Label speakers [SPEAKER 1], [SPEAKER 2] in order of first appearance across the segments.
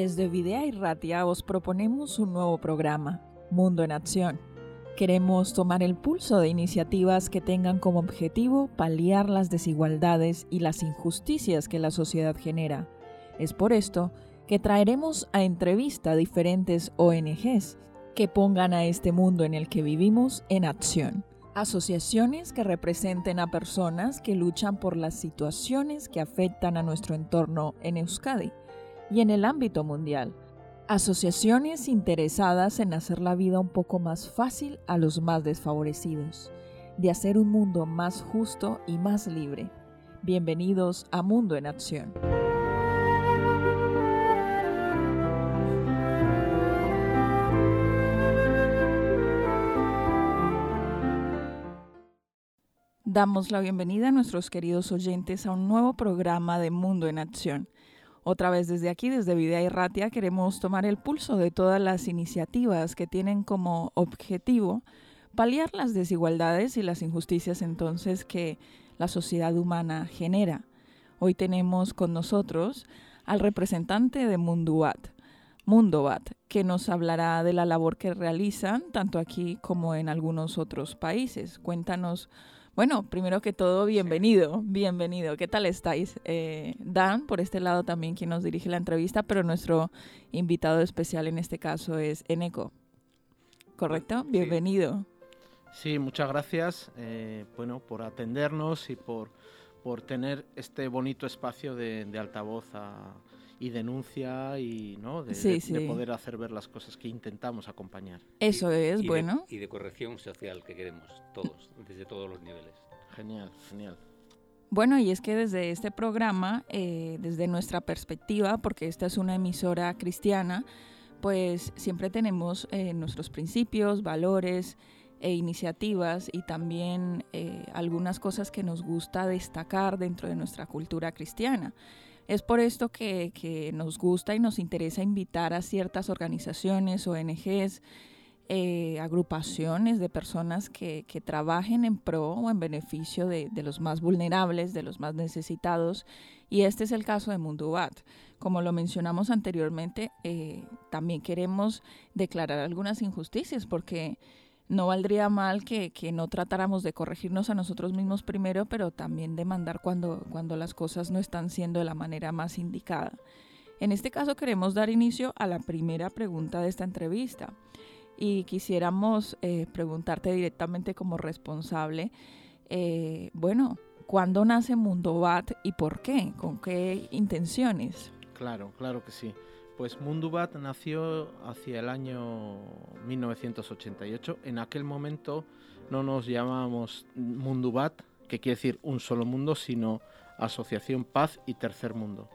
[SPEAKER 1] Desde Videa y Ratia os proponemos un nuevo programa, Mundo en Acción. Queremos tomar el pulso de iniciativas que tengan como objetivo paliar las desigualdades y las injusticias que la sociedad genera. Es por esto que traeremos a entrevista a diferentes ONGs que pongan a este mundo en el que vivimos en acción. Asociaciones que representen a personas que luchan por las situaciones que afectan a nuestro entorno en Euskadi y en el ámbito mundial. Asociaciones interesadas en hacer la vida un poco más fácil a los más desfavorecidos, de hacer un mundo más justo y más libre. Bienvenidos a Mundo en Acción. Damos la bienvenida a nuestros queridos oyentes a un nuevo programa de Mundo en Acción. Otra vez desde aquí, desde Videa y Ratia, queremos tomar el pulso de todas las iniciativas que tienen como objetivo paliar las desigualdades y las injusticias entonces que la sociedad humana genera. Hoy tenemos con nosotros al representante de Munduat, Mundobat, que nos hablará de la labor que realizan tanto aquí como en algunos otros países. Cuéntanos bueno, primero que todo, bienvenido, bienvenido. ¿Qué tal estáis? Eh, Dan, por este lado también quien nos dirige la entrevista, pero nuestro invitado especial en este caso es Eneco. ¿Correcto? Bienvenido.
[SPEAKER 2] Sí, muchas gracias eh, bueno, por atendernos y por, por tener este bonito espacio de, altavoz y denuncia y ¿no? De, de, poder hacer ver las cosas que intentamos acompañar.
[SPEAKER 1] Eso es, bueno.
[SPEAKER 3] y de corrección social que queremos todos, desde todos los niveles.
[SPEAKER 2] Genial, genial.
[SPEAKER 1] Bueno, y es que desde este programa, eh, desde nuestra perspectiva, porque esta es una emisora cristiana, pues siempre tenemos eh, nuestros principios, valores e iniciativas y también eh, algunas cosas que nos gusta destacar dentro de nuestra cultura cristiana. Es por esto que, que nos gusta y nos interesa invitar a ciertas organizaciones, ONGs, eh, agrupaciones de personas que, trabajen en pro o en beneficio de, los más vulnerables, de los más necesitados. Y este es el caso de Mundubat. Como lo mencionamos anteriormente, eh, también queremos declarar algunas injusticias porque no valdría mal que, no tratáramos de corregirnos a nosotros mismos primero, pero también demandar cuando, cuando las cosas no están siendo de la manera más indicada. En este caso queremos dar inicio a la primera pregunta de esta entrevista y quisiéramos eh, preguntarte directamente como responsable, eh, bueno, ¿cuándo nace Mundobat y por qué? ¿Con qué intenciones?
[SPEAKER 2] Claro, claro que sí. Pues Mundubat nació hacia el año 1988. En aquel momento no nos llamábamos Mundubat, que quiere decir un solo mundo, sino Asociación Paz y Tercer Mundo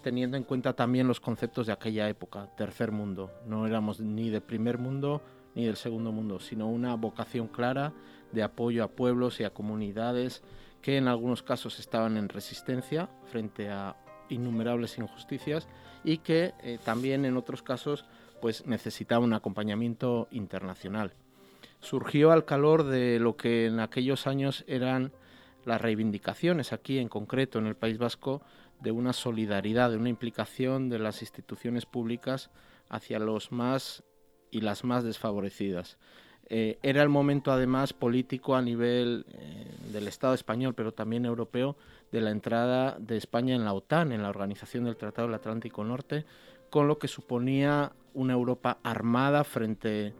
[SPEAKER 2] teniendo en cuenta también los conceptos de aquella época, tercer mundo. No éramos ni de primer mundo ni del segundo mundo, sino una vocación clara de apoyo a pueblos y a comunidades que en algunos casos estaban en resistencia frente a innumerables injusticias y que eh, también en otros casos pues necesitaba un acompañamiento internacional. Surgió al calor de lo que en aquellos años eran las reivindicaciones aquí en concreto en el País Vasco de una solidaridad, de una implicación de las instituciones públicas hacia los más y las más desfavorecidas. Eh, era el momento además político a nivel eh, del Estado español, pero también europeo, de la entrada de España en la OTAN, en la Organización del Tratado del Atlántico Norte, con lo que suponía una Europa armada frente,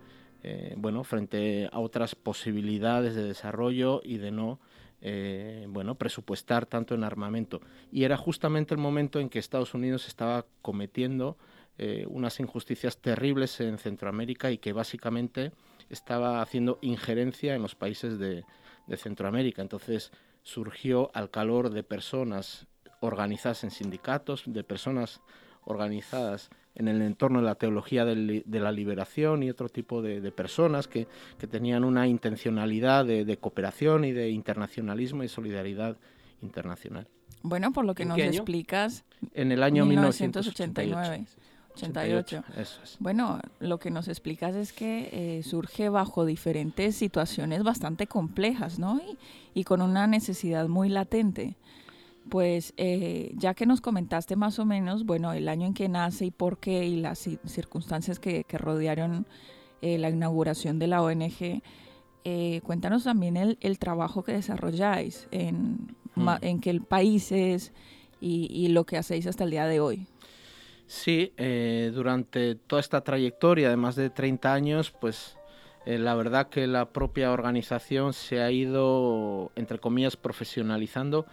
[SPEAKER 2] eh, bueno, frente a otras posibilidades de desarrollo y de no eh, bueno, presupuestar tanto en armamento. Y era justamente el momento en que Estados Unidos estaba cometiendo eh, unas injusticias terribles en Centroamérica y que básicamente estaba haciendo injerencia en los países de, de Centroamérica. Entonces surgió al calor de personas organizadas en sindicatos, de personas organizadas en el entorno de la teología de la liberación y otro tipo de, personas que, tenían una intencionalidad de, cooperación y de internacionalismo y solidaridad internacional.
[SPEAKER 1] Bueno, por lo que nos explicas.
[SPEAKER 2] En el año 1989.
[SPEAKER 1] 88.
[SPEAKER 2] Eso es.
[SPEAKER 1] Bueno, lo que nos explicas es que eh, surge bajo diferentes situaciones bastante complejas, ¿no? Y, y, con una necesidad muy latente. pues eh, ya que nos comentaste más o menos, bueno, el año en que nace y por qué y las circunstancias que, rodearon eh, la inauguración de la ONG, eh, cuéntanos también el, trabajo que desarrolláis, en, mm. en qué países y, y, lo que hacéis hasta el día de hoy.
[SPEAKER 2] Sí, durante toda esta trayectoria de más de 30 años, pues la verdad que la propia organización se ha ido, entre comillas, profesionalizando,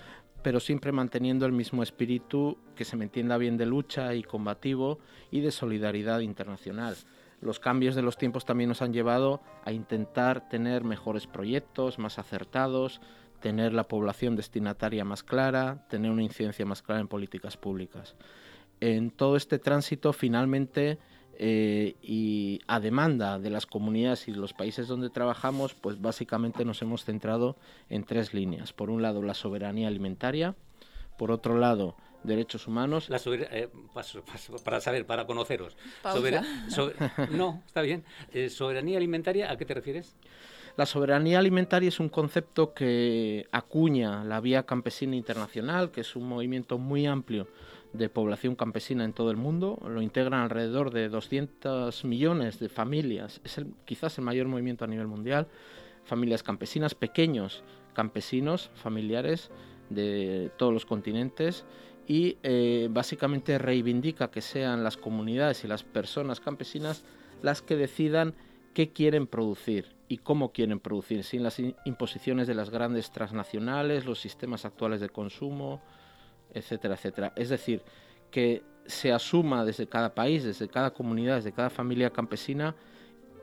[SPEAKER 2] pero siempre manteniendo el mismo espíritu que se me entienda bien de lucha y combativo y de solidaridad internacional. Los cambios de los tiempos también nos han llevado a intentar tener mejores proyectos, más acertados, tener la población destinataria más clara, tener una incidencia más clara en políticas públicas. En todo este tránsito, finalmente, eh, y a demanda de las comunidades y los países donde trabajamos, pues básicamente nos hemos centrado en tres líneas. Por un lado, la soberanía alimentaria, por otro lado, derechos humanos.
[SPEAKER 3] La eh, para saber, para conoceros. no, está bien. Eh, soberanía alimentaria, ¿a qué te refieres?
[SPEAKER 2] La soberanía alimentaria es un concepto que acuña la Vía Campesina Internacional, que es un movimiento muy amplio de población campesina en todo el mundo, lo integran alrededor de 200 millones de familias, es quizás el mayor movimiento a nivel mundial, familias campesinas, pequeños campesinos, familiares de todos los continentes. Y eh, básicamente reivindica que sean las comunidades y las personas campesinas las que decidan qué quieren producir y cómo quieren producir, sin las imposiciones de las grandes transnacionales, los sistemas actuales de consumo, etcétera, etcétera. Es decir, que se asuma desde cada país, desde cada comunidad, desde cada familia campesina,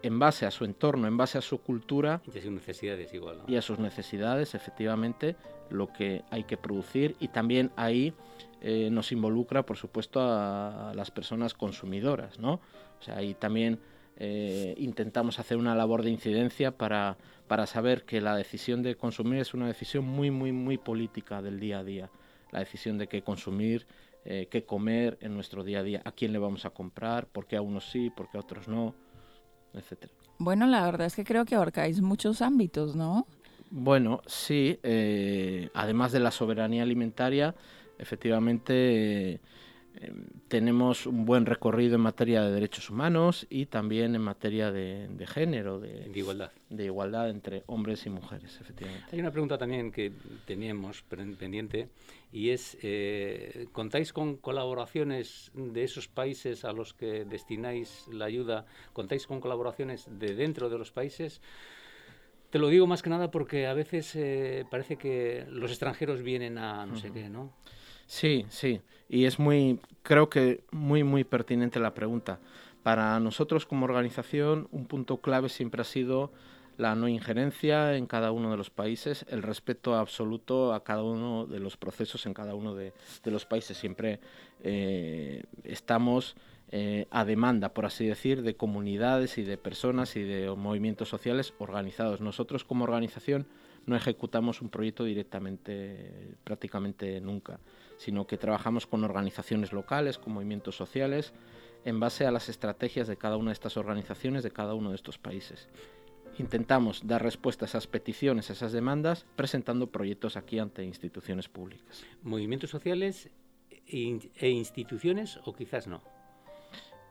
[SPEAKER 2] en base a su entorno, en base a su cultura.
[SPEAKER 3] Y a sus necesidades igual.
[SPEAKER 2] Y a sus necesidades, efectivamente, lo que hay que producir. Y también ahí eh, nos involucra, por supuesto, a, las personas consumidoras, ¿no? O sea, ahí también eh, intentamos hacer una labor de incidencia para, para saber que la decisión de consumir es una decisión muy, muy, muy política del día a día la decisión de qué consumir, eh, qué comer en nuestro día a día, a quién le vamos a comprar, por qué a unos sí, por qué a otros no, etcétera.
[SPEAKER 1] Bueno, la verdad es que creo que abarcáis muchos ámbitos, ¿no?
[SPEAKER 2] Bueno, sí, eh, además de la soberanía alimentaria, efectivamente Em, tenemos un buen recorrido en materia de derechos humanos y también en materia de, género, de,
[SPEAKER 3] igualdad.
[SPEAKER 2] De igualdad entre hombres y mujeres, efectivamente.
[SPEAKER 3] Hay una pregunta también que teníamos pendiente y es, eh, ¿contáis con colaboraciones de esos países a los que destináis la ayuda? ¿Contáis con colaboraciones de dentro de los países? Te lo digo más que nada porque a veces eh, parece que los extranjeros vienen a no sé qué, ¿no?
[SPEAKER 2] Sí, sí, y es muy, creo que muy, muy pertinente la pregunta. Para nosotros como organización, un punto clave siempre ha sido la no injerencia en cada uno de los países, el respeto absoluto a cada uno de los procesos en cada uno de, los países. Siempre eh, estamos eh, a demanda, por así decir, de comunidades y de personas y de movimientos sociales organizados. Nosotros como organización no ejecutamos un proyecto directamente, prácticamente nunca sino que trabajamos con organizaciones locales, con movimientos sociales, en base a las estrategias de cada una de estas organizaciones, de cada uno de estos países. Intentamos dar respuesta a esas peticiones, a esas demandas, presentando proyectos aquí ante instituciones públicas.
[SPEAKER 3] ¿Movimientos sociales e instituciones o quizás no?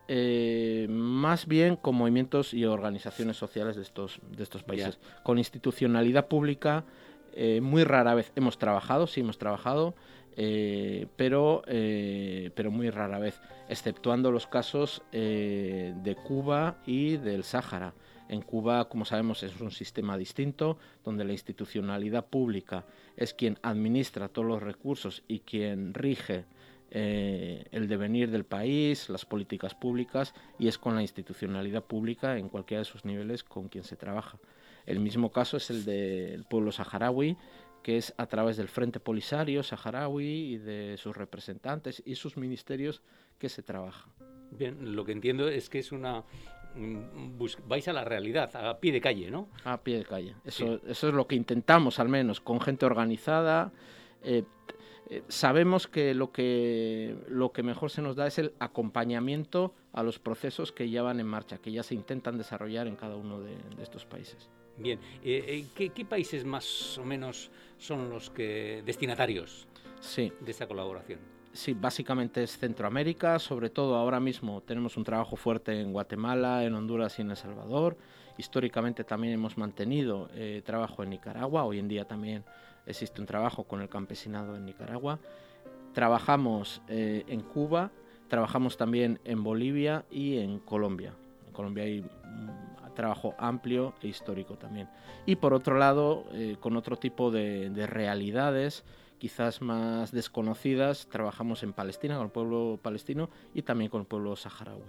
[SPEAKER 2] Eh, más bien con movimientos y organizaciones sociales de estos, de estos países. Con institucionalidad pública, eh, muy rara vez hemos trabajado, sí hemos trabajado, eh, pero, eh, pero muy rara vez, exceptuando los casos eh, de Cuba y del Sáhara. En Cuba, como sabemos, es un sistema distinto, donde la institucionalidad pública es quien administra todos los recursos y quien rige el devenir del país, las políticas públicas, y es con la institucionalidad pública en cualquiera de sus niveles con quien se trabaja. El mismo caso es el del pueblo saharaui, que es a través del Frente Polisario saharaui y de sus representantes y sus ministerios que se trabaja.
[SPEAKER 3] Bien, lo que entiendo es que es una vais a la realidad, a pie de calle, ¿no?
[SPEAKER 2] A pie de calle. Eso, eso es lo que intentamos, al menos, con gente organizada. Eh, eh, sabemos que lo, que lo que mejor se nos da es el acompañamiento a los procesos que ya van en marcha, que ya se intentan desarrollar en cada uno de, estos países.
[SPEAKER 3] Bien, eh, ¿qué, ¿qué países más o menos son los que destinatarios?
[SPEAKER 2] sí.
[SPEAKER 3] de esa colaboración.
[SPEAKER 2] Sí, básicamente es Centroamérica, sobre todo ahora mismo tenemos un trabajo fuerte en Guatemala, en Honduras y en El Salvador. Históricamente también hemos mantenido eh, trabajo en Nicaragua, hoy en día también existe un trabajo con el campesinado en Nicaragua. Trabajamos eh, en Cuba, trabajamos también en Bolivia y en Colombia. En Colombia hay trabajo amplio e histórico también. Y por otro lado, eh, con otro tipo de, de realidades, quizás más desconocidas, trabajamos en Palestina, con el pueblo palestino y también con el pueblo saharaui.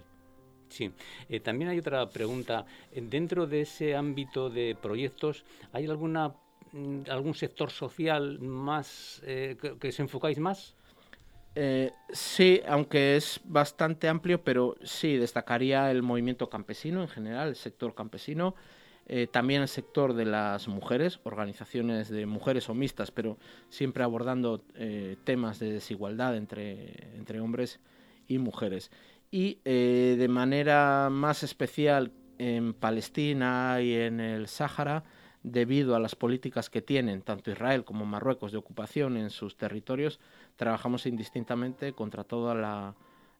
[SPEAKER 3] Sí, eh, también hay otra pregunta. Dentro de ese ámbito de proyectos, ¿hay alguna mm, algún sector social más eh, que, que os enfocáis más?
[SPEAKER 2] Eh, sí, aunque es bastante amplio, pero sí destacaría el movimiento campesino en general, el sector campesino, eh, también el sector de las mujeres, organizaciones de mujeres o mixtas, pero siempre abordando eh, temas de desigualdad entre, entre hombres y mujeres. Y de manera más especial en Palestina y en el Sáhara, debido a las políticas que tienen tanto Israel como Marruecos de ocupación en sus territorios, trabajamos indistintamente contra toda la,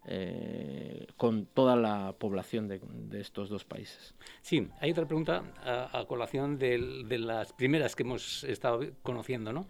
[SPEAKER 2] eh, con toda la población de, estos dos países.
[SPEAKER 3] Sí, hay otra pregunta a, colación de, de, las primeras que hemos estado conociendo, ¿no?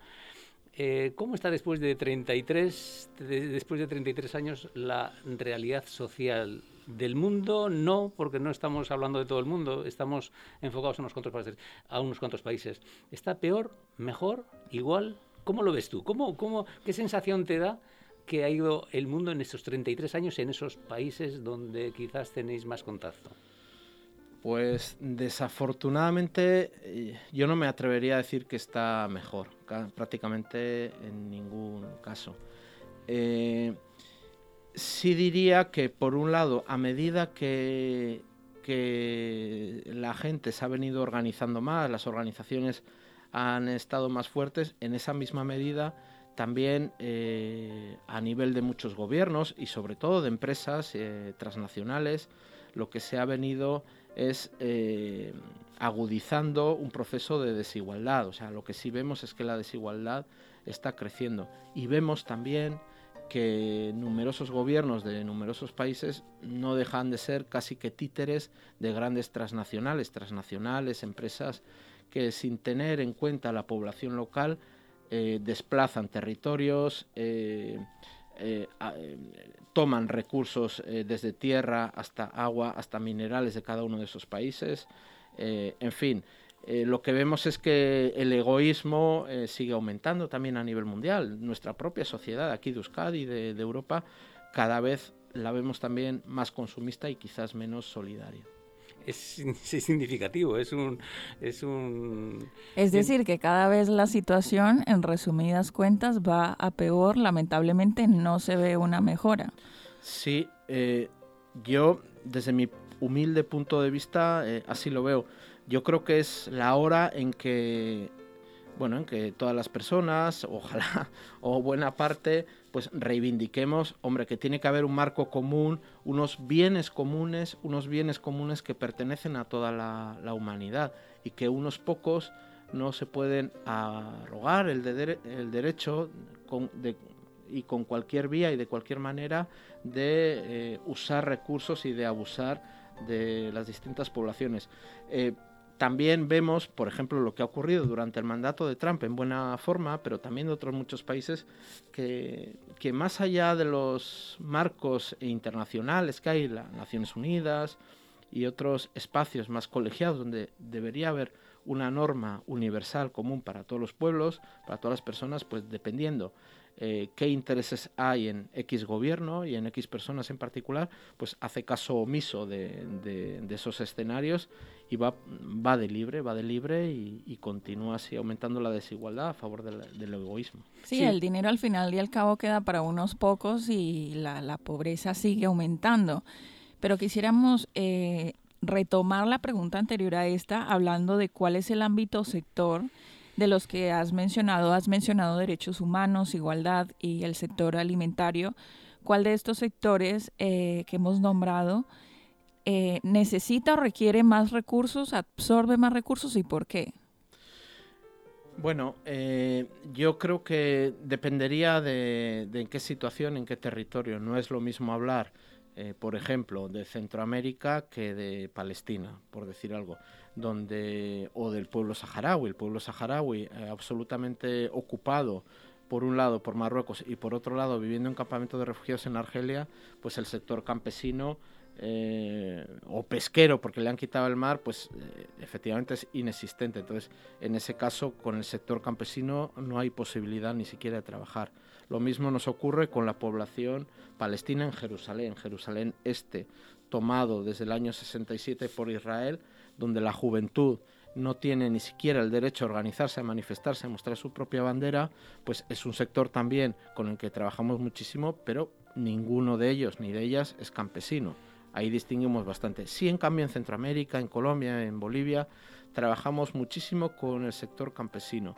[SPEAKER 3] Eh, ¿Cómo está después de 33, de, después de 33 años la realidad social del mundo? No, porque no estamos hablando de todo el mundo, estamos enfocados en unos cuantos países. A unos cuantos países. ¿Está peor, mejor, igual? ¿Cómo lo ves tú? ¿Cómo, cómo, ¿Qué sensación te da? que ha ido el mundo en estos 33 años en esos países donde quizás tenéis más contacto?
[SPEAKER 2] Pues desafortunadamente eh, yo no me atrevería a decir que está mejor, prácticamente en ningún caso. Eh, sí diría que por un lado, a medida que, la gente se ha venido organizando más, las organizaciones han estado más fuertes, en esa misma medida también eh, a nivel de muchos gobiernos y sobre todo de empresas eh, transnacionales, lo que se ha venido es eh, agudizando un proceso de desigualdad. O sea, lo que sí vemos es que la desigualdad está creciendo. Y vemos también que numerosos gobiernos de numerosos países no dejan de ser casi que títeres de grandes transnacionales, transnacionales, empresas que sin tener en cuenta la población local, eh, desplazan territorios, eh, eh, toman recursos desde tierra hasta agua, hasta minerales de cada uno de esos países. en fin, lo que vemos es que el egoísmo sigue aumentando también a nivel mundial. Nuestra propia sociedad aquí de Euskadi, de, de Europa, cada vez la vemos también más consumista y quizás menos solidaria
[SPEAKER 3] es, es, significativo, es un, es un...
[SPEAKER 1] Es decir, que cada vez la situación, en resumidas cuentas, va a peor, lamentablemente no se ve una mejora.
[SPEAKER 2] Sí, eh, yo desde mi humilde punto de vista eh, así lo veo. Yo creo que es la hora en que bueno, en que todas las personas, ojalá, o buena parte, pues reivindiquemos, hombre, que tiene que haber un marco común, unos bienes comunes, unos bienes comunes que pertenecen a toda la, humanidad y que unos pocos no se pueden arrogar el, de, el derecho y con cualquier vía y de cualquier manera de eh, usar recursos y de abusar de las distintas poblaciones. Eh, también vemos, por ejemplo, lo que ha ocurrido durante el mandato de Trump en buena forma, pero también de otros muchos países, que, que más allá de los marcos internacionales que hay, las Naciones Unidas y otros espacios más colegiados donde debería haber una norma universal común para todos los pueblos, para todas las personas, pues dependiendo eh, qué intereses hay en X gobierno y en X personas en particular, pues hace caso omiso de, de, de esos escenarios y va, va de libre, va de libre y, y continúa así aumentando la desigualdad a favor del, del egoísmo.
[SPEAKER 1] Sí, sí, el dinero al final y al cabo queda para unos pocos y la, la pobreza sigue aumentando. Pero quisiéramos eh, retomar la pregunta anterior a esta, hablando de cuál es el ámbito sector de los que has mencionado, has mencionado derechos humanos, igualdad y el sector alimentario. ¿Cuál de estos sectores eh, que hemos nombrado eh, necesita o requiere más recursos, absorbe más recursos y por qué?
[SPEAKER 2] Bueno, eh, yo creo que dependería de, en qué situación, en qué territorio. No es lo mismo hablar, eh, por ejemplo, de Centroamérica que de Palestina, por decir algo, donde o del pueblo saharaui, el pueblo saharaui absolutamente ocupado por un lado por Marruecos y por otro lado viviendo en campamento de refugiados en Argelia, pues el sector campesino eh, o pesquero porque le han quitado el mar, pues eh, efectivamente es inexistente. Entonces, en ese caso, con el sector campesino no hay posibilidad ni siquiera de trabajar. Lo mismo nos ocurre con la población palestina en Jerusalén, Jerusalén Este, tomado desde el año 67 por Israel, donde la juventud no tiene ni siquiera el derecho a organizarse, a manifestarse, a mostrar su propia bandera, pues es un sector también con el que trabajamos muchísimo, pero ninguno de ellos ni de ellas es campesino Ahí distinguimos bastante. Sí, en cambio, en Centroamérica, en Colombia, en Bolivia, trabajamos muchísimo con el sector campesino.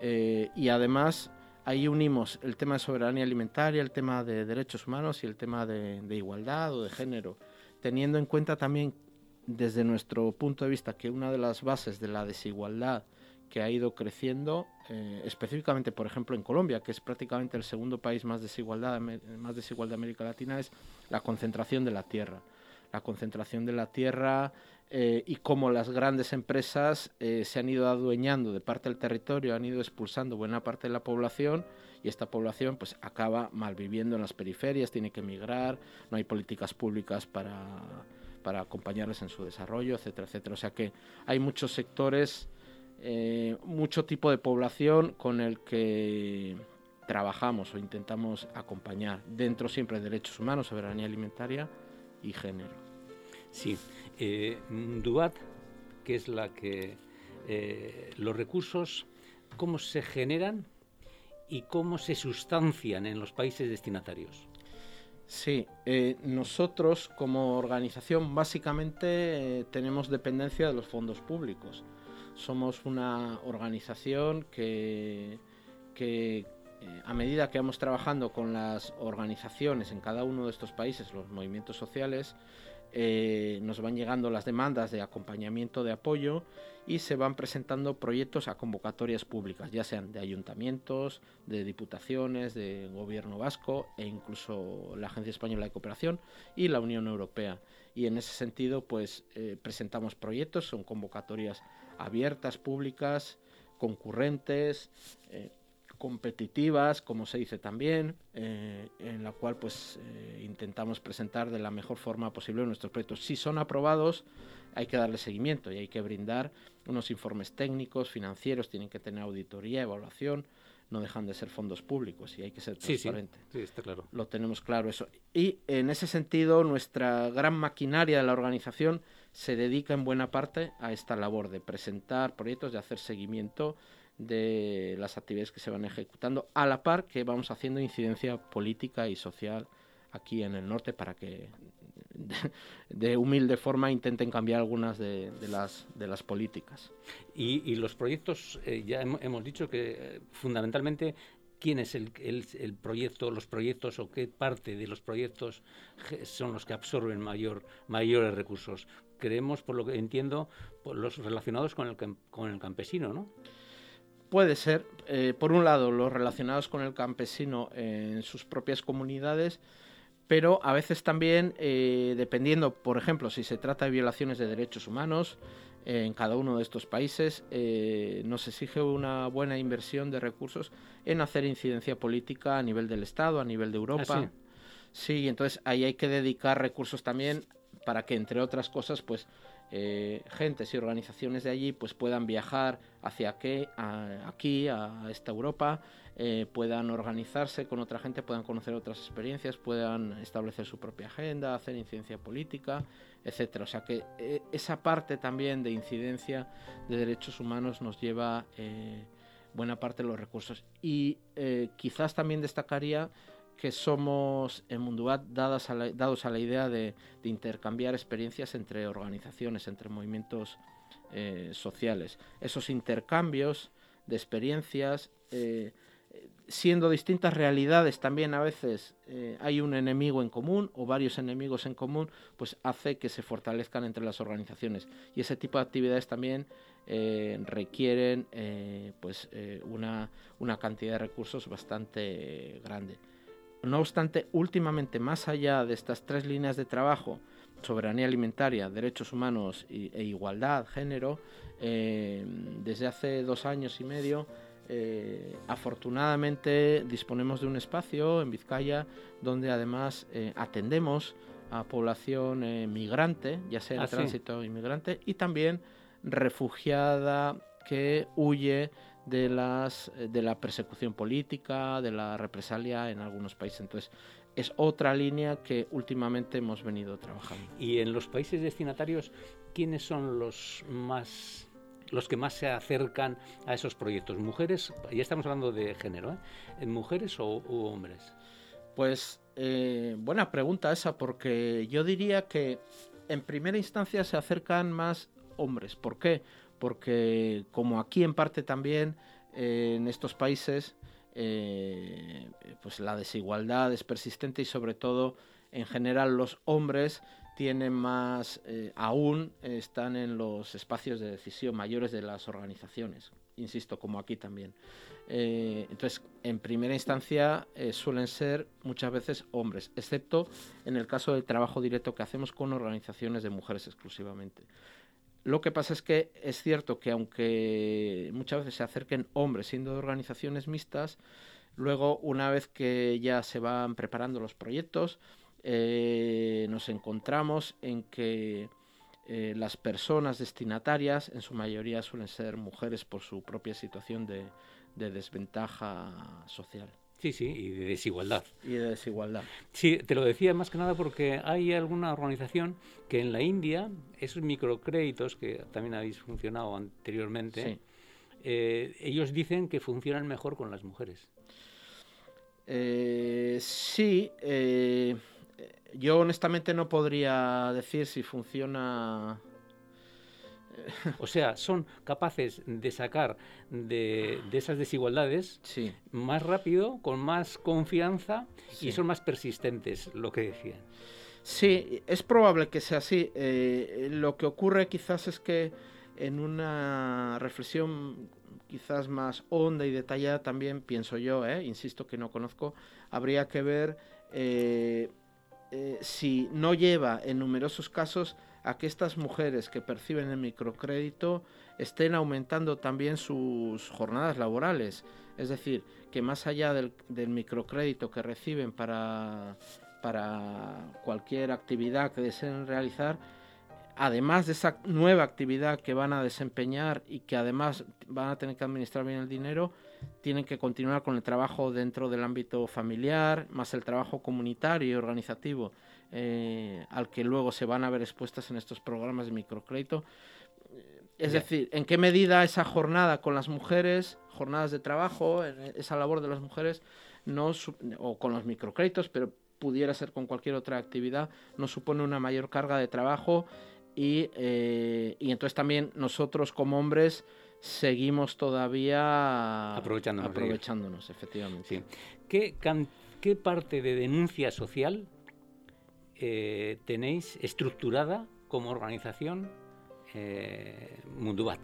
[SPEAKER 2] Eh, y además, ahí unimos el tema de soberanía alimentaria, el tema de derechos humanos y el tema de, igualdad o de género, teniendo en cuenta también desde nuestro punto de vista que una de las bases de la desigualdad que ha ido creciendo, eh, específicamente, por ejemplo, en Colombia, que es prácticamente el segundo país más desigualdad, más desigual de América Latina, es la concentración de la tierra la concentración de la tierra eh, y cómo las grandes empresas eh, se han ido adueñando de parte del territorio, han ido expulsando buena parte de la población y esta población pues acaba malviviendo en las periferias, tiene que emigrar, no hay políticas públicas para, para acompañarles en su desarrollo, etcétera, etcétera. O sea que hay muchos sectores, eh, mucho tipo de población con el que trabajamos o intentamos acompañar dentro siempre de derechos humanos, soberanía alimentaria y género.
[SPEAKER 3] Sí, eh, Dubat, que es la que eh, los recursos, cómo se generan y cómo se sustancian en los países destinatarios.
[SPEAKER 2] Sí, eh, nosotros como organización básicamente eh, tenemos dependencia de los fondos públicos. Somos una organización que, que a medida que vamos trabajando con las organizaciones en cada uno de estos países, los movimientos sociales, eh, nos van llegando las demandas de acompañamiento, de apoyo y se van presentando proyectos a convocatorias públicas, ya sean de ayuntamientos, de diputaciones, de gobierno vasco e incluso la Agencia Española de Cooperación y la Unión Europea. Y en ese sentido, pues eh, presentamos proyectos, son convocatorias abiertas, públicas, concurrentes. Eh, competitivas, como se dice también, eh, en la cual pues eh, intentamos presentar de la mejor forma posible nuestros proyectos. Si son aprobados, hay que darle seguimiento y hay que brindar unos informes técnicos, financieros, tienen que tener auditoría, evaluación, no dejan de ser fondos públicos y hay que ser transparente.
[SPEAKER 3] Sí, sí, está claro.
[SPEAKER 2] Lo tenemos claro eso. Y en ese sentido, nuestra gran maquinaria de la organización se dedica en buena parte a esta labor de presentar proyectos, de hacer seguimiento de las actividades que se van ejecutando, a la par que vamos haciendo incidencia política y social aquí en el norte para que de, humilde forma intenten cambiar algunas de, las, de las políticas.
[SPEAKER 3] Y, los proyectos, eh, ya hemos dicho que eh, fundamentalmente quién es el, el, proyecto, los proyectos o qué parte de los proyectos son los que absorben mayor, mayores recursos. Creemos, por lo que entiendo, por los relacionados con el, con el campesino, ¿no?
[SPEAKER 2] Puede ser, eh, por un lado, los relacionados con el campesino en sus propias comunidades, pero a veces también, eh, dependiendo, por ejemplo, si se trata de violaciones de derechos humanos eh, en cada uno de estos países, nos exige una buena inversión de recursos en hacer incidencia política a nivel del Estado, a nivel de Europa.
[SPEAKER 3] Ah,
[SPEAKER 2] sí? sí, entonces ahí hay que dedicar recursos también para que, entre otras cosas, pues eh, gentes y organizaciones de allí pues puedan viajar hacia aquí, a, aquí, a esta Europa, eh, puedan organizarse con otra gente, puedan conocer otras experiencias, puedan establecer su propia agenda, hacer incidencia política, etcétera. O sea que eh, esa parte también de incidencia de derechos humanos nos lleva buena parte de los recursos. Y quizás también destacaría que somos en Munduat dados a la, idea de, intercambiar experiencias entre organizaciones, entre movimientos eh, sociales. Esos intercambios de experiencias, eh, siendo distintas realidades, también a veces eh, hay un enemigo en común o varios enemigos en común, pues hace que se fortalezcan entre las organizaciones. Y ese tipo de actividades también requieren pues una, una cantidad de recursos bastante grande. No obstante, últimamente, más allá de estas tres líneas de trabajo, soberanía alimentaria, derechos humanos e igualdad, género, eh, desde hace dos años y medio, eh, afortunadamente disponemos de un espacio en Vizcaya donde además eh, atendemos a población migrante, ya sea en ah, tránsito inmigrante, y también refugiada que huye de, las, de la persecución política, de la represalia en algunos países. Entonces, es otra línea que últimamente hemos venido trabajando.
[SPEAKER 3] Y en los países destinatarios, ¿quiénes son los más los que más se acercan a esos proyectos? ¿Mujeres? Ya estamos hablando de género, ¿eh? ¿Mujeres o hombres?
[SPEAKER 2] Pues eh, buena pregunta esa, porque yo diría que en primera instancia se acercan más hombres. ¿Por qué? Porque como aquí en parte también eh, en estos países eh, pues la desigualdad es persistente y sobre todo en general los hombres tienen más, eh, aún están en los espacios de decisión mayores de las organizaciones, insisto, como aquí también. Entonces, en primera instancia suelen ser muchas veces hombres, excepto en el caso del trabajo directo que hacemos con organizaciones de mujeres exclusivamente. Lo que pasa es que es cierto que aunque muchas veces se acerquen hombres siendo de organizaciones mixtas, luego una vez que ya se van preparando los proyectos, eh, nos encontramos en que eh, las personas destinatarias en su mayoría suelen ser mujeres por su propia situación de desventaja social.
[SPEAKER 3] Sí, sí, y de desigualdad.
[SPEAKER 2] Y de desigualdad.
[SPEAKER 3] Sí, te lo decía más que nada porque hay alguna organización que en la India, esos microcréditos que también habéis funcionado anteriormente, eh, ellos dicen que funcionan mejor con las mujeres.
[SPEAKER 2] Eh, sí, eh, yo honestamente no podría decir si funciona
[SPEAKER 3] o sea, son capaces de sacar de, esas desigualdades más rápido, con más confianza y son más persistentes, lo que decían.
[SPEAKER 2] Sí, es probable que sea así. Eh, lo que ocurre quizás es que en una reflexión quizás más honda y detallada también, pienso yo, eh, insisto que no conozco, habría que ver eh, si no lleva en numerosos casos a que estas mujeres que perciben el microcrédito estén aumentando también sus jornadas laborales. Es decir, que más allá del, microcrédito que reciben para, para cualquier actividad que deseen realizar, además de esa nueva actividad que van a desempeñar y que además van a tener que administrar bien el dinero, tienen que continuar con el trabajo dentro del ámbito familiar, más el trabajo comunitario y organizativo eh, al que luego se van a ver expuestas en estos programas de microcrédito. Es decir, en qué medida esa jornada con las mujeres, jornadas de trabajo, esa labor de las mujeres, no, o con los microcréditos, pero pudiera ser con cualquier otra actividad, nos supone una mayor carga de trabajo y, eh, y entonces también nosotros como hombres seguimos todavía
[SPEAKER 3] aprovechándonos,
[SPEAKER 2] aprovechándonos efectivamente.
[SPEAKER 3] ¿Qué, ¿Qué parte de denuncia social eh, tenéis estructurada como organización eh, Mundubat.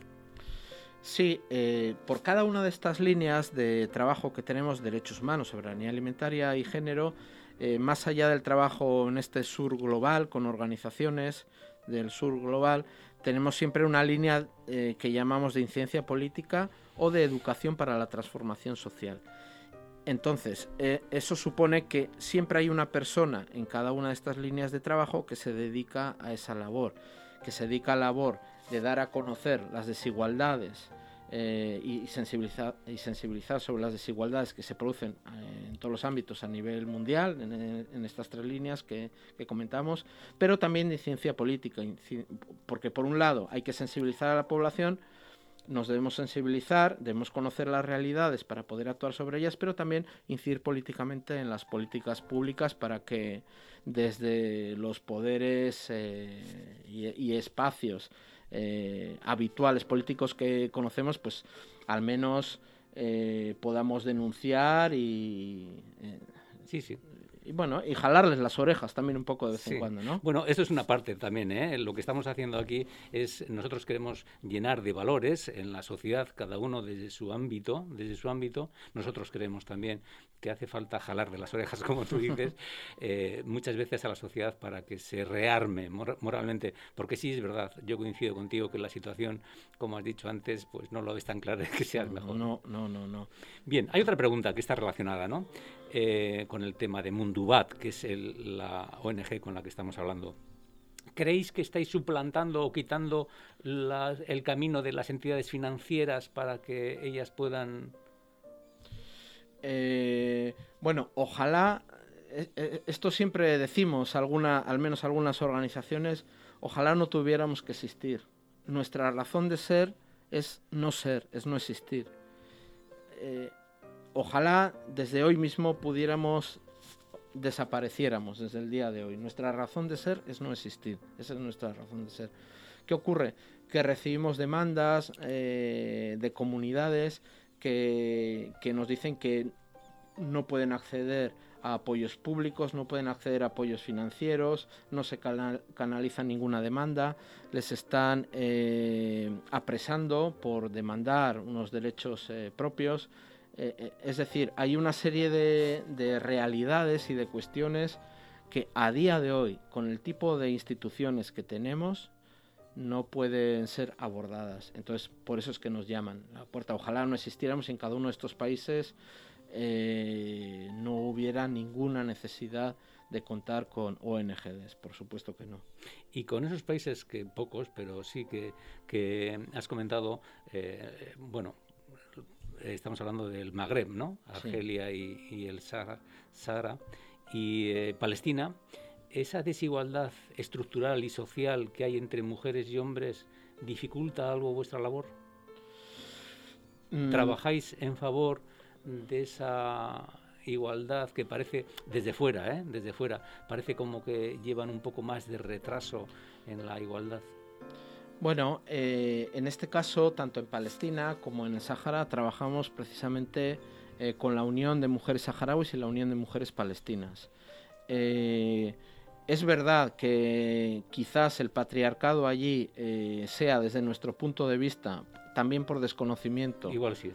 [SPEAKER 2] Sí, eh, por cada una de estas líneas de trabajo que tenemos, derechos humanos, soberanía alimentaria y género, más allá del trabajo en este sur global con organizaciones del sur global, tenemos siempre una línea que llamamos de incidencia política o de educación para la transformación social. Entonces, eh, eso supone que siempre hay una persona en cada una de estas líneas de trabajo que se dedica a esa labor, que se dedica a la labor de dar a conocer las desigualdades eh, y, sensibilizar, sobre las desigualdades que se producen eh, en todos los ámbitos a nivel mundial, en, estas tres líneas que, que, comentamos, pero también de ciencia política, porque por un lado hay que sensibilizar a la población, nos debemos sensibilizar, debemos conocer las realidades para poder actuar sobre ellas, pero también incidir políticamente en las políticas públicas para que desde los poderes eh, y, espacios eh, habituales políticos que conocemos, pues al menos eh, podamos denunciar y,
[SPEAKER 3] sí, sí.
[SPEAKER 2] Y, bueno, y jalarles las orejas también un poco de vez en cuando, ¿no?
[SPEAKER 3] Bueno, esto es una parte también, ¿eh? Lo que estamos haciendo aquí es, nosotros queremos llenar de valores en la sociedad, cada uno desde su ámbito, desde su ámbito. Nosotros creemos también que hace falta jalar de las orejas, como tú dices, eh, muchas veces a la sociedad para que se rearme moralmente, porque sí es verdad, yo coincido contigo que la situación, como has dicho antes, pues no lo ves tan claro que sea mejor.
[SPEAKER 2] No, no, no, no.
[SPEAKER 3] Bien, hay otra pregunta que está relacionada, ¿no? Eh, con el tema de Mundubat, que es la ONG con la que estamos hablando. ¿Creéis que estáis suplantando o quitando el camino de las entidades financieras para que ellas puedan...
[SPEAKER 2] Eh, bueno, ojalá, eh, esto siempre decimos, alguna, al menos algunas organizaciones, ojalá no tuviéramos que existir. Nuestra razón de ser es no ser, es no existir ojalá desde hoy mismo pudiéramos desapareciéramos desde el día de hoy. Nuestra razón de ser es no existir. Esa es nuestra razón de ser. ¿Qué ocurre? Que recibimos demandas eh, de comunidades que, nos dicen que no pueden acceder a apoyos públicos, no pueden acceder a apoyos financieros, no se canaliza ninguna demanda, les están eh, apresando por demandar unos derechos eh, propios, eh, eh, es decir, hay una serie de, realidades y de cuestiones que a día de hoy, con el tipo de instituciones que tenemos, no pueden ser abordadas. Entonces, por eso es que nos llaman la puerta. Ojalá no existiéramos en cada uno de estos países, eh, no hubiera ninguna necesidad de contar con ONGs, por supuesto que no.
[SPEAKER 3] Y con esos países que pocos, pero sí que has comentado, bueno, estamos hablando del Magreb, ¿no? Argelia y, el Sahara, y eh, Palestina, esa desigualdad estructural y social que hay entre mujeres y hombres dificulta algo vuestra labor? Mm. ¿Trabajáis en favor de esa igualdad que parece desde fuera, ¿eh? desde fuera, parece como que llevan un poco más de retraso en la igualdad?
[SPEAKER 2] Bueno, eh, en este caso, tanto en Palestina como en el Sáhara, trabajamos precisamente eh, con la Unión de Mujeres Saharauis y la Unión de Mujeres Palestinas. Eh, es verdad que quizás el patriarcado allí sea, desde nuestro punto de vista, también por desconocimiento,
[SPEAKER 3] Igual sí,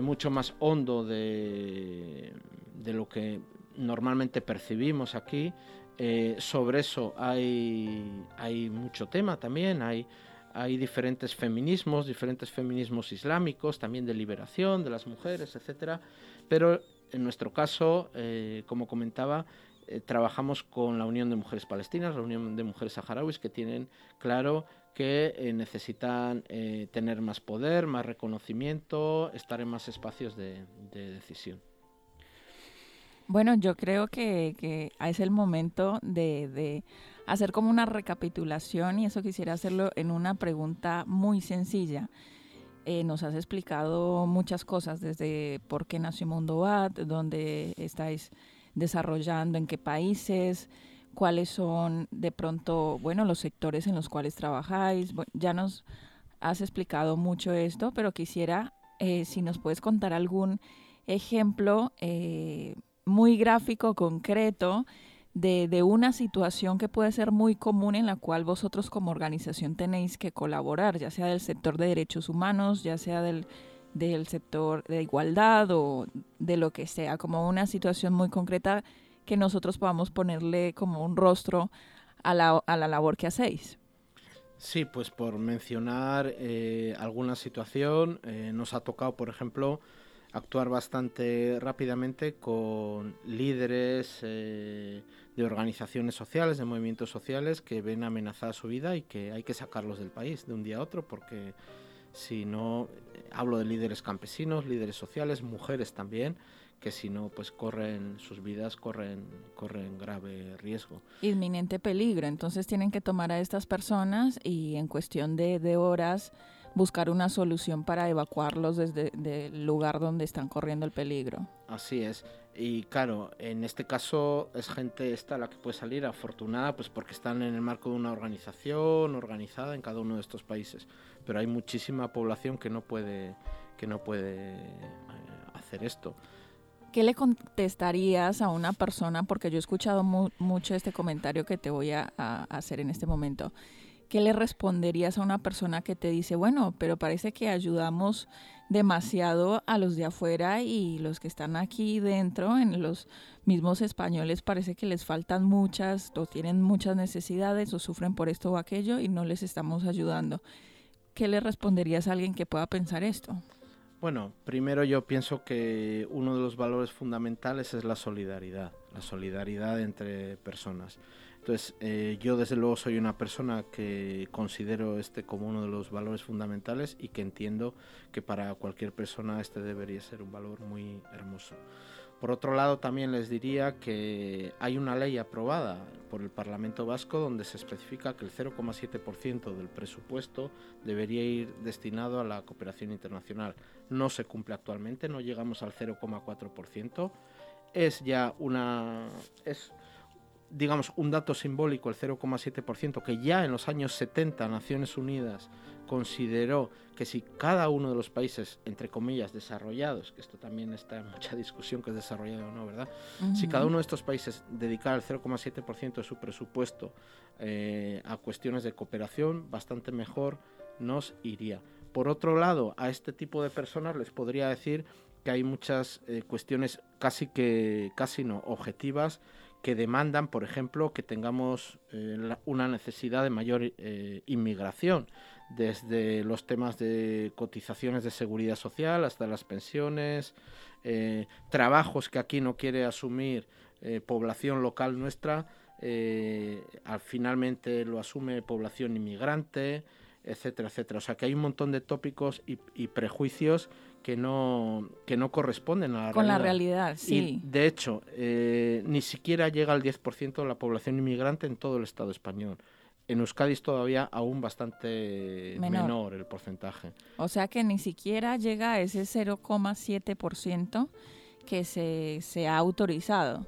[SPEAKER 2] mucho más hondo de, de lo que normalmente percibimos aquí. Eh, sobre eso hay, hay mucho tema también, hay, hay diferentes feminismos, diferentes feminismos islámicos, también de liberación de las mujeres, etcétera. Pero en nuestro caso, eh, como comentaba, eh, trabajamos con la Unión de Mujeres Palestinas, la Unión de Mujeres Saharauis, que tienen claro que necesitan tener más poder, más reconocimiento, estar en más espacios de decisión.
[SPEAKER 1] Bueno, yo creo que, es el momento de, hacer como una recapitulación y eso quisiera hacerlo en una pregunta muy sencilla. Eh, nos has explicado muchas cosas, desde por qué nació Mundo Bat, dónde estáis desarrollando, en qué países, cuáles son de pronto, bueno, los sectores en los cuales trabajáis. ya nos has explicado mucho esto, pero quisiera, eh, si nos puedes contar algún ejemplo eh, muy gráfico, concreto, de, una situación que puede ser muy común en la cual vosotros como organización tenéis que colaborar, ya sea del sector de derechos humanos, ya sea del, del sector de igualdad o de lo que sea, como una situación muy concreta que nosotros podamos ponerle como un rostro a la, a la labor que hacéis.
[SPEAKER 2] Sí, pues por mencionar eh, alguna situación, eh, nos ha tocado, por ejemplo, actuar bastante rápidamente con líderes eh, de organizaciones sociales, de movimientos sociales que ven amenazada su vida y que hay que sacarlos del país de un día a otro porque si no, hablo de líderes campesinos, líderes sociales, mujeres también, que si no, pues corren sus vidas, corren, corren grave riesgo.
[SPEAKER 1] Inminente peligro, entonces tienen que tomar a estas personas y en cuestión de, de horas buscar una solución para evacuarlos desde el lugar donde están corriendo el peligro.
[SPEAKER 2] Así es. Y claro, en este caso es gente esta la que puede salir afortunada, pues porque están en el marco de una organización organizada en cada uno de estos países. Pero hay muchísima población que no puede, que no puede eh, hacer esto.
[SPEAKER 1] ¿qué le contestarías a una persona? Porque yo he escuchado mucho este comentario que te voy a, hacer en este momento. ¿Qué le responderías a una persona que te dice, bueno, pero parece que ayudamos demasiado a los de afuera y los que están aquí dentro, en los mismos españoles, parece que les faltan muchas o tienen muchas necesidades o sufren por esto o aquello y no les estamos ayudando? ¿Qué le responderías a alguien que pueda pensar esto?
[SPEAKER 2] Bueno, primero yo pienso que uno de los valores fundamentales es la solidaridad, la solidaridad entre personas. Entonces, eh, yo desde luego soy una persona que considero este como uno de los valores fundamentales y que entiendo que para cualquier persona este debería ser un valor muy hermoso. Por otro lado, también les diría que hay una ley aprobada por el Parlamento Vasco donde se especifica que el 0,7% del presupuesto debería ir destinado a la cooperación internacional. No se cumple actualmente, no llegamos al 0,4%. Es ya una es digamos un dato simbólico el 0,7% que ya en los años 70 Naciones Unidas consideró que si cada uno de los países, entre comillas, desarrollados, que esto también está en mucha discusión que es desarrollado o no, ¿verdad? Si cada uno de estos países dedicara el 0,7% de su presupuesto eh, a cuestiones de cooperación, bastante mejor nos iría. Por otro lado, a este tipo de personas les podría decir que hay muchas eh, cuestiones casi que, casi no, objetivas, que demandan, por ejemplo, que tengamos eh, una necesidad de mayor inmigración desde los temas de cotizaciones de seguridad social hasta las pensiones, eh, trabajos que aquí no quiere asumir eh, población local nuestra, eh, al finalmente lo asume población inmigrante, etcétera, etcétera. O sea que hay un montón de tópicos y, prejuicios que no, que no corresponden a la
[SPEAKER 1] Con
[SPEAKER 2] realidad.
[SPEAKER 1] la realidad, sí.
[SPEAKER 2] de hecho, ni siquiera llega al 10% de la población inmigrante en todo el Estado español. En Euskadi es todavía aún bastante menor. el porcentaje.
[SPEAKER 1] O sea que ni siquiera llega a ese 0,7% que se, se ha autorizado.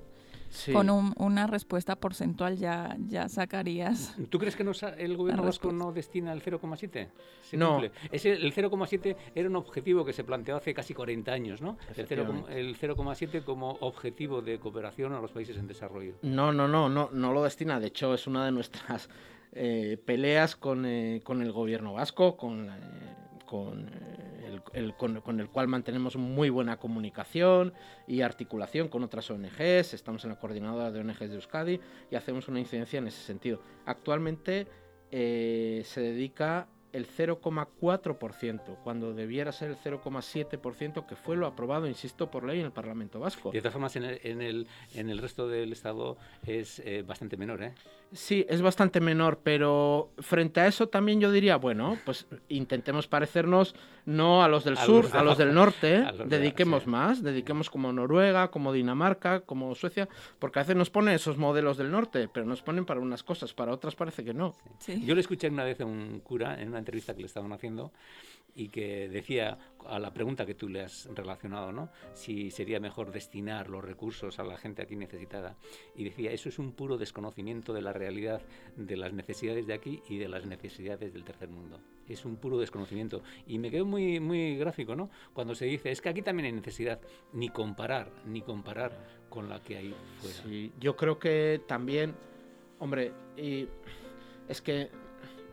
[SPEAKER 1] Con una respuesta porcentual ya, ya sacarías.
[SPEAKER 3] ¿Tú crees que el gobierno vasco no destina el 0,7?
[SPEAKER 2] No.
[SPEAKER 3] Ese, el 0,7 era un objetivo que se planteó hace casi 40 años, ¿no? El 0,7 como objetivo de cooperación a los países en desarrollo.
[SPEAKER 2] No, no, no, no, no lo destina. De hecho, es una de nuestras eh, peleas con, eh, con, el gobierno vasco, con, eh, con, el, con, el, cual mantenemos muy buena comunicación y articulación con otras ONGs. Estamos en la coordinadora de ONGs de Euskadi y hacemos una incidencia en ese sentido. Actualmente se dedica el 0,4%, cuando debiera ser el 0,7%, que fue lo aprobado, insisto, por ley en el Parlamento Vasco.
[SPEAKER 3] De todas formas, en el, en el, en el resto del Estado es eh, bastante menor, ¿eh?
[SPEAKER 2] Sí, es bastante menor, pero frente a eso también yo diría, bueno, pues intentemos parecernos no a los del sur, a los del norte, dediquemos más, dediquemos como Noruega, como Dinamarca, como Suecia, porque a veces nos ponen esos modelos del norte, pero nos ponen para unas cosas, para otras parece que no.
[SPEAKER 3] Yo le escuché una vez a un cura en una entrevista que le estaban haciendo y que decía a la pregunta que tú le has relacionado, ¿no? Si sería mejor destinar los recursos a la gente aquí necesitada. Y decía, eso es un puro desconocimiento de la realidad de las necesidades de aquí y de las necesidades del tercer mundo. Es un puro desconocimiento. Y me quedo muy, muy gráfico, ¿no? Cuando se dice, es que aquí también hay necesidad, ni comparar, ni comparar con la que hay fuera.
[SPEAKER 2] Sí, yo creo que también, hombre, y es que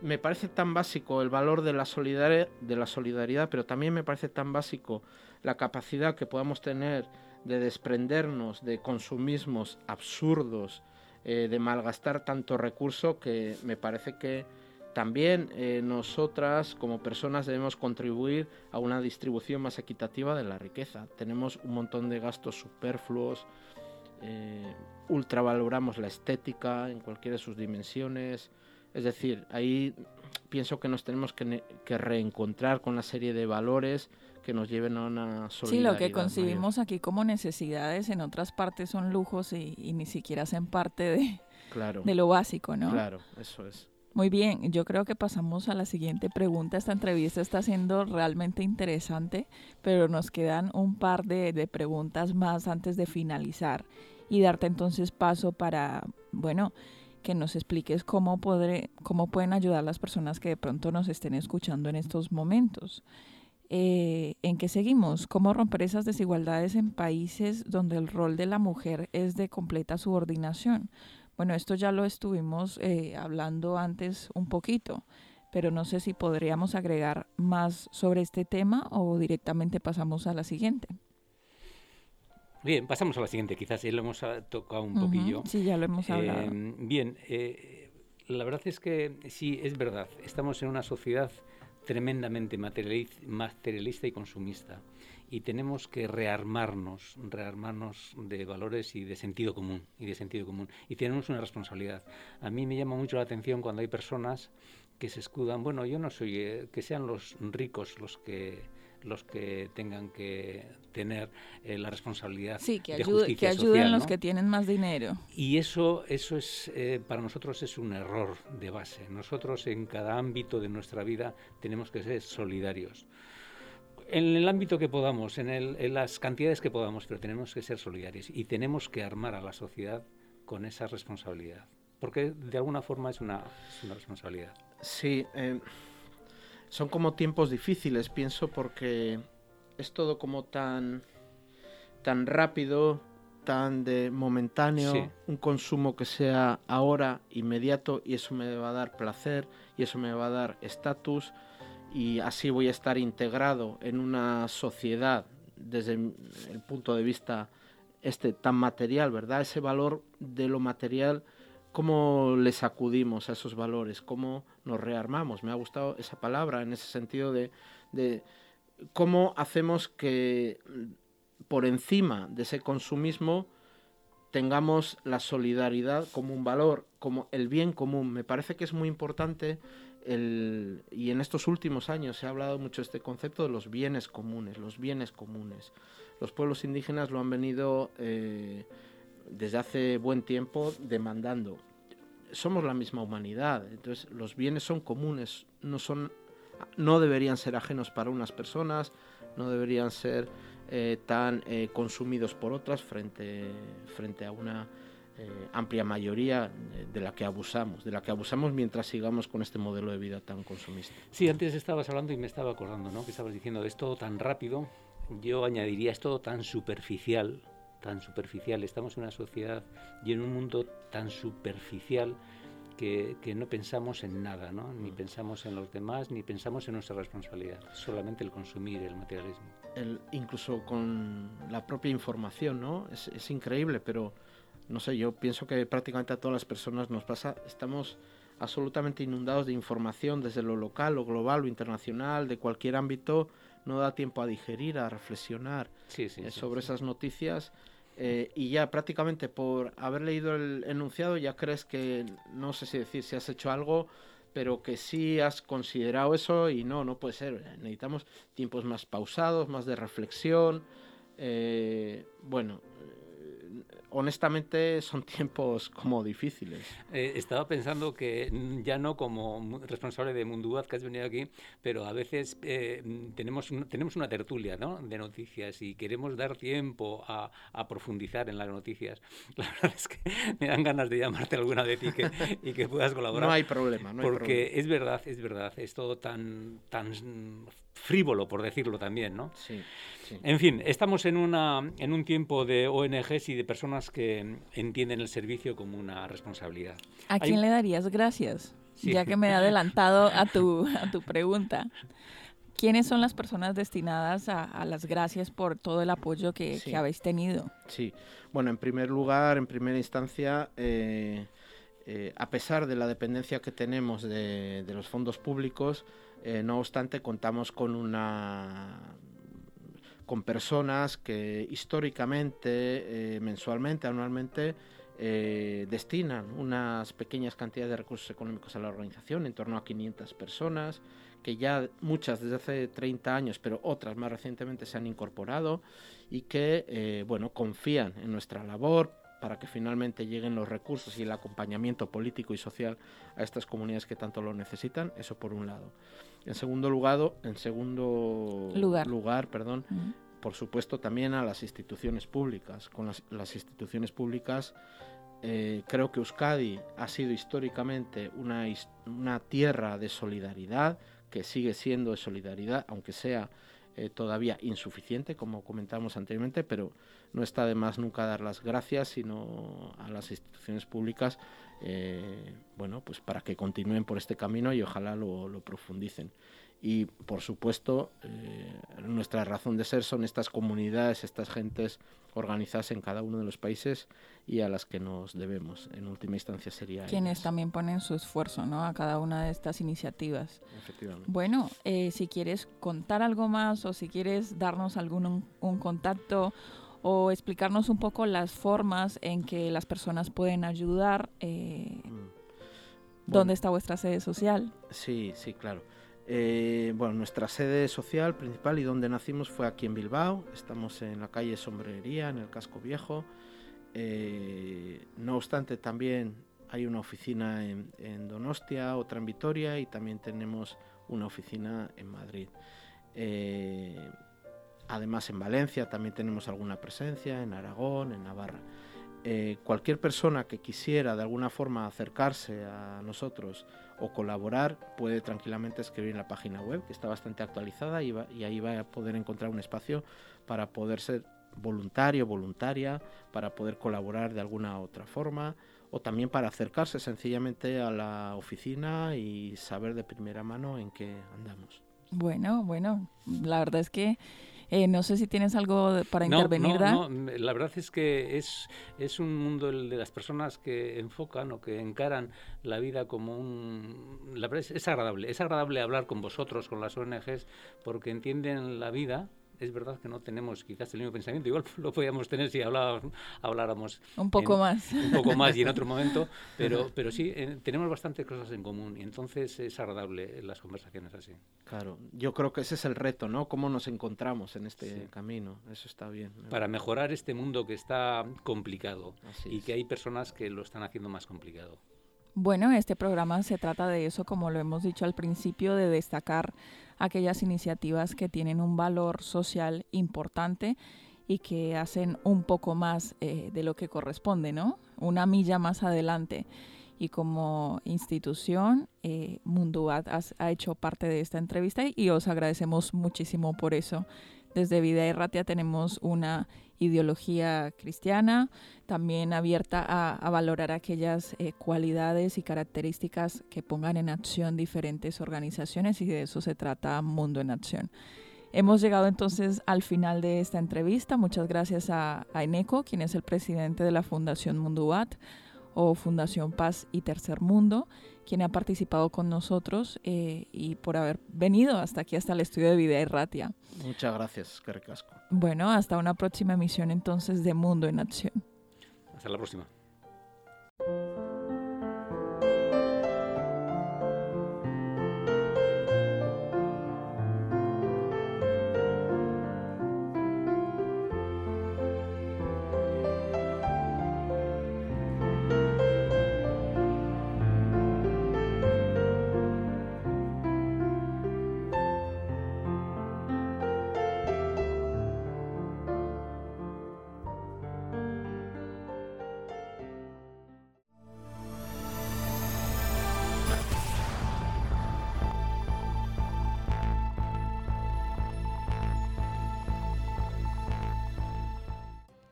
[SPEAKER 2] me parece tan básico el valor de la, solidaridad, pero también me parece tan básico la capacidad que podamos tener de desprendernos de consumismos absurdos, eh, de malgastar tanto recurso, que me parece que también eh, nosotras como personas debemos contribuir a una distribución más equitativa de la riqueza. Tenemos un montón de gastos superfluos, eh, ultravaloramos la estética en cualquiera de sus dimensiones, es decir, ahí pienso que nos tenemos que, reencontrar con una serie de valores que nos lleven a una solidaridad.
[SPEAKER 1] Sí, lo que concibimos aquí como necesidades en otras partes son lujos y, ni siquiera hacen parte de, de lo básico, ¿no?
[SPEAKER 2] Claro, eso es.
[SPEAKER 1] Muy bien, yo creo que pasamos a la siguiente pregunta. Esta entrevista está siendo realmente interesante, pero nos quedan un par de, de preguntas más antes de finalizar y darte entonces paso para, bueno, que nos expliques cómo, podré, cómo pueden ayudar las personas que de pronto nos estén escuchando en estos momentos. Eh, ¿en qué seguimos? ¿Cómo romper esas desigualdades en países donde el rol de la mujer es de completa subordinación? Bueno, esto ya lo estuvimos eh, hablando antes un poquito, pero no sé si podríamos agregar más sobre este tema o directamente pasamos a la siguiente.
[SPEAKER 3] Bien, pasamos a la siguiente, quizás ya lo hemos ah, tocado un poquillo.
[SPEAKER 1] Sí, ya lo hemos hablado.
[SPEAKER 3] Em, bien, eh, la verdad es que sí, es verdad, estamos en una sociedad tremendamente materialista y consumista y tenemos que rearmarnos, rearmarnos de valores y de sentido común y de sentido común y tenemos una responsabilidad. A mí me llama mucho la atención cuando hay personas que se escudan, bueno, yo no soy eh, que sean los ricos los que los que tengan que tener eh, la responsabilidad
[SPEAKER 1] sí, que,
[SPEAKER 3] de
[SPEAKER 1] que ayuden los que tienen más dinero.
[SPEAKER 3] Y eso, eso es eh, para nosotros es un error de base. Nosotros en cada ámbito de nuestra vida tenemos que ser solidarios. En el ámbito que podamos, en, el, en las cantidades que podamos, pero tenemos que ser solidarios y tenemos que armar a la sociedad con esa responsabilidad, porque de alguna forma es una, es una responsabilidad.
[SPEAKER 2] Sí, eh, son como tiempos difíciles, pienso, porque es todo como tan, tan rápido, tan de momentáneo, un consumo que sea ahora, inmediato, y eso me va a dar placer, y eso me va a dar estatus, y así voy a estar integrado en una sociedad desde el punto de vista este tan material, ¿verdad? Ese valor de lo material cómo le sacudimos a esos valores, cómo nos rearmamos. Me ha gustado esa palabra en ese sentido de, cómo hacemos que por encima de ese consumismo tengamos la solidaridad como un valor, como el bien común. Me parece que es muy importante el, y en estos últimos años se ha hablado mucho este concepto de los bienes comunes, los bienes comunes. Los pueblos indígenas lo han venido eh, desde hace buen tiempo demandando. Somos la misma humanidad, entonces los bienes son comunes, no son, no deberían ser ajenos para unas personas, no deberían ser eh, tan eh, consumidos por otras frente, frente a una eh, amplia mayoría de la que abusamos, de la que abusamos mientras sigamos con este modelo de vida tan consumista.
[SPEAKER 3] Sí, antes estabas hablando y me estaba acordando, ¿no? Que estabas diciendo, es todo tan rápido, yo añadiría, es todo tan superficial, tan superficial. Estamos en una sociedad y en un mundo tan superficial que, que, no pensamos en nada, ¿no? ni mm. pensamos en los demás, ni pensamos en nuestra responsabilidad, solamente el consumir, el materialismo.
[SPEAKER 2] El, incluso con la propia información, ¿no? Es, es, increíble, pero no sé, yo pienso que prácticamente a todas las personas nos pasa, estamos absolutamente inundados de información desde lo local, lo global, lo internacional, de cualquier ámbito, no da tiempo a digerir, a reflexionar
[SPEAKER 3] sí, sí,
[SPEAKER 2] eh,
[SPEAKER 3] sí,
[SPEAKER 2] sobre esas noticias eh, y ya prácticamente por haber leído el enunciado ya crees que, no sé si decir si has hecho algo, pero que sí has considerado eso y no, no puede ser. Necesitamos tiempos más pausados, más de reflexión. Eh, bueno, honestamente son tiempos como difíciles.
[SPEAKER 3] Eh, estaba pensando que ya no como responsable de Munduaz que has venido aquí, pero a veces eh, tenemos, tenemos una tertulia ¿no? de noticias y queremos dar tiempo a, a, profundizar en las noticias. La verdad es que me dan ganas de llamarte alguna vez y que, y que puedas colaborar.
[SPEAKER 2] No hay problema, no hay
[SPEAKER 3] porque
[SPEAKER 2] problema.
[SPEAKER 3] es verdad, es verdad, es todo tan, tan frívolo, por decirlo también, ¿no?
[SPEAKER 2] Sí, sí.
[SPEAKER 3] En fin, estamos en, una, en un tiempo de ONGs y de personas que entienden el servicio como una responsabilidad.
[SPEAKER 1] ¿A quién le darías gracias? Sí. Ya que me he adelantado a tu, a tu pregunta. ¿Quiénes son las personas destinadas a, a las gracias por todo el apoyo que, sí. que, habéis tenido?
[SPEAKER 2] Sí, bueno, en primer lugar, en primera instancia, eh, eh, a pesar de la dependencia que tenemos de, de los fondos públicos, eh, no obstante, contamos con una con personas que históricamente, eh, mensualmente, anualmente, eh, destinan unas pequeñas cantidades de recursos económicos a la organización, en torno a 500 personas, que ya muchas desde hace 30 años, pero otras más recientemente se han incorporado y que, eh, bueno, confían en nuestra labor, para que finalmente lleguen los recursos y el acompañamiento político y social a estas comunidades que tanto lo necesitan, eso por un lado. En segundo lugar, en segundo
[SPEAKER 1] lugar,
[SPEAKER 2] lugar perdón, uh -huh. por supuesto también a las instituciones públicas. Con las, las instituciones públicas eh, creo que Euskadi ha sido históricamente una, una tierra de solidaridad, que sigue siendo de solidaridad, aunque sea eh, todavía insuficiente, como comentamos anteriormente, pero no está de más nunca dar las gracias, sino a las instituciones públicas, eh, bueno, pues para que continúen por este camino y ojalá lo, lo profundicen y por supuesto eh, nuestra razón de ser son estas comunidades, estas gentes organizadas en cada uno de los países y a las que nos debemos. En última instancia sería
[SPEAKER 1] quienes también ponen su esfuerzo, ¿no? A cada una de estas iniciativas.
[SPEAKER 2] Efectivamente.
[SPEAKER 1] Bueno, eh, si quieres contar algo más o si quieres darnos algún un, contacto o explicarnos un poco las formas en que las personas pueden ayudar. Eh, mm. ¿Dónde está vuestra sede social?
[SPEAKER 2] Sí, sí, claro. Eh, bueno, nuestra sede social principal y donde nacimos fue aquí en Bilbao. Estamos en la calle Sombrería, en el casco viejo. Eh, no obstante, también hay una oficina en, Donostia, otra en Vitoria y también tenemos una oficina en Madrid. Eh, además, en Valencia también tenemos alguna presencia, en Aragón, en Navarra. cualquier persona que quisiera de alguna forma acercarse a nosotros, o colaborar, puede tranquilamente escribir en la página web, que está bastante actualizada y, y ahí va a poder encontrar un espacio para poder ser voluntario, voluntaria, para poder colaborar de alguna otra forma o también para acercarse sencillamente a la oficina y saber de primera mano en qué andamos.
[SPEAKER 1] Bueno, bueno, la verdad es que eh, no sé si tienes algo para intervenir,
[SPEAKER 3] no, no, la verdad es que es, es un mundo el de las personas que enfocan o que encaran la vida como un... La verdad es, es agradable, es agradable hablar con vosotros, con las ONGs, porque entienden la vida es verdad que no tenemos quizás el mismo pensamiento, igual lo podíamos tener si hablábamos, habláramos
[SPEAKER 1] un poco más.
[SPEAKER 3] Un poco más y en otro momento, pero, pero sí, eh, tenemos bastantes cosas en común y entonces es agradable las conversaciones así.
[SPEAKER 2] Claro, yo creo que ese es el reto, ¿no? Cómo nos encontramos en este camino, eso está bien.
[SPEAKER 3] Para mejorar este mundo que está complicado y que hay personas que lo están haciendo más complicado.
[SPEAKER 1] Bueno, este programa se trata de eso, como lo hemos dicho al principio, de destacar aquellas iniciativas que tienen un valor social importante y que hacen un poco más eh, de lo que corresponde, ¿no? Una milla más adelante. Y como institución, eh, ha hecho parte de esta entrevista y os agradecemos muchísimo por eso. Desde Vida Erratia tenemos una ideología cristiana, también abierta a, valorar aquellas eh, cualidades y características que pongan en acción diferentes organizaciones y de eso se trata Mundo en Acción. Hemos llegado entonces al final de esta entrevista. Muchas gracias a, a Eneco, quien es el presidente de la Fundación Munduat o Fundación Paz y Tercer Mundo, quien ha participado con nosotros eh, y por haber venido hasta aquí, hasta el estudio de Vida Erratia.
[SPEAKER 2] Muchas gracias, Caricasco.
[SPEAKER 1] Bueno, hasta una próxima emisión entonces de Mundo en Acción.
[SPEAKER 3] Hasta la próxima.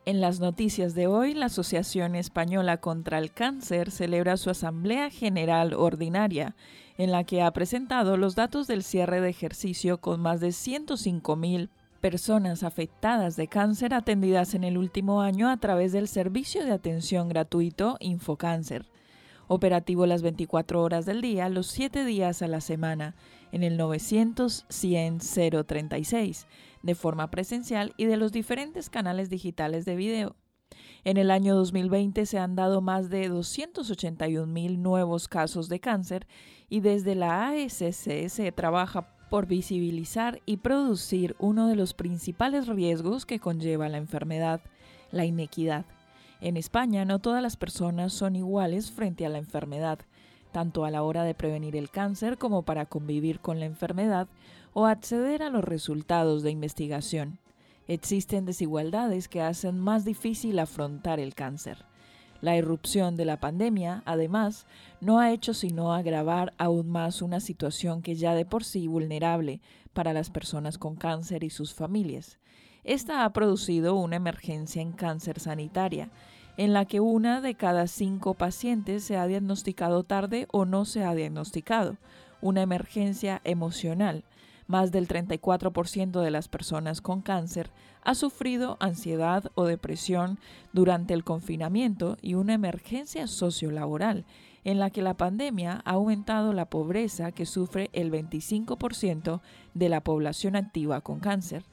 [SPEAKER 1] En las noticias de hoy, la Asociación Española contra el Cáncer celebra su Asamblea General Ordinaria, en la que ha presentado los datos del cierre de ejercicio con más de 105.000 personas afectadas de cáncer atendidas en el último año a través del servicio de atención gratuito Infocáncer, operativo las 24 horas del día, los 7 días a la semana, en el 900 100 036 de forma presencial y de los diferentes canales digitales de video. En el año 2020 se han dado más de 281 mil nuevos casos de cáncer y desde la ASC se trabaja por visibilizar y producir uno de los principales riesgos que conlleva la enfermedad, la inequidad. En España no todas las personas son iguales frente a la enfermedad, tanto a la hora de prevenir el cáncer como para convivir con la enfermedad o acceder a los resultados de investigación. Existen desigualdades que hacen más difícil afrontar el cáncer. La irrupción de la pandemia, además, no ha hecho sino agravar aún más una situación que ya de por sí vulnerable para las personas con cáncer y sus familias. Esta ha producido una emergencia en cáncer sanitaria, en la que una de cada cinco pacientes se ha diagnosticado tarde o no se ha diagnosticado, una emergencia emocional. Más del 34% de las personas con cáncer ha sufrido ansiedad o depresión durante el confinamiento y una emergencia sociolaboral en la que la pandemia ha aumentado la pobreza que sufre el 25% de la población activa con cáncer.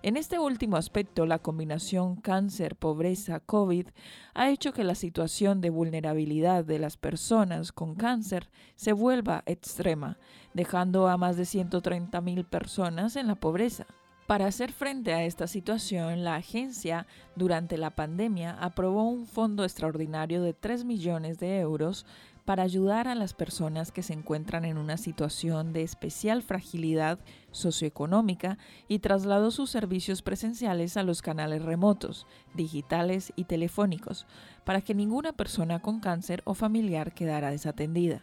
[SPEAKER 1] En este último aspecto, la combinación cáncer-pobreza-COVID ha hecho que la situación de vulnerabilidad de las personas con cáncer se vuelva extrema, dejando a más de 130.000 personas en la pobreza. Para hacer frente a esta situación, la agencia durante la pandemia aprobó un fondo extraordinario de 3 millones de euros para ayudar a las personas que se encuentran en una situación de especial fragilidad socioeconómica y trasladó sus servicios presenciales a los canales remotos, digitales y telefónicos, para que ninguna persona con cáncer o familiar quedara desatendida.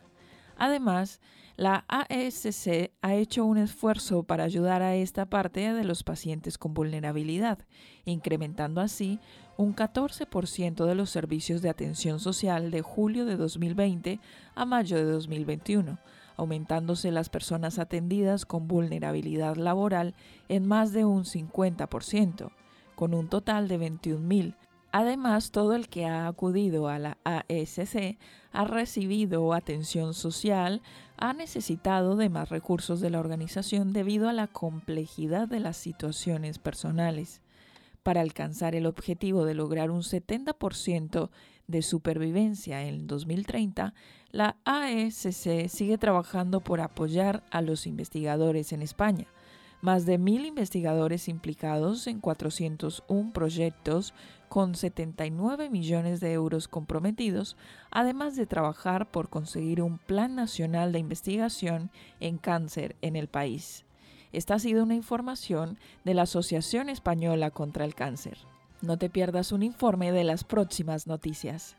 [SPEAKER 1] Además, la ASC ha hecho un esfuerzo para ayudar a esta parte de los pacientes con vulnerabilidad, incrementando así un 14% de los servicios de atención social de julio de 2020 a mayo de 2021, aumentándose las personas atendidas con vulnerabilidad laboral en más de un 50%, con un total de 21.000. Además, todo el que ha acudido a la ASC ha recibido atención social, ha necesitado de más recursos de la organización debido a la complejidad de las situaciones personales para alcanzar el objetivo de lograr un 70% de supervivencia en 2030, la AECC sigue trabajando por apoyar a los investigadores en España. Más de mil investigadores implicados en 401 proyectos con 79 millones de euros comprometidos, además de trabajar por conseguir un plan nacional de investigación en cáncer en el país. Esta ha sido una información de la Asociación Española contra el Cáncer. No te pierdas un informe de las próximas noticias.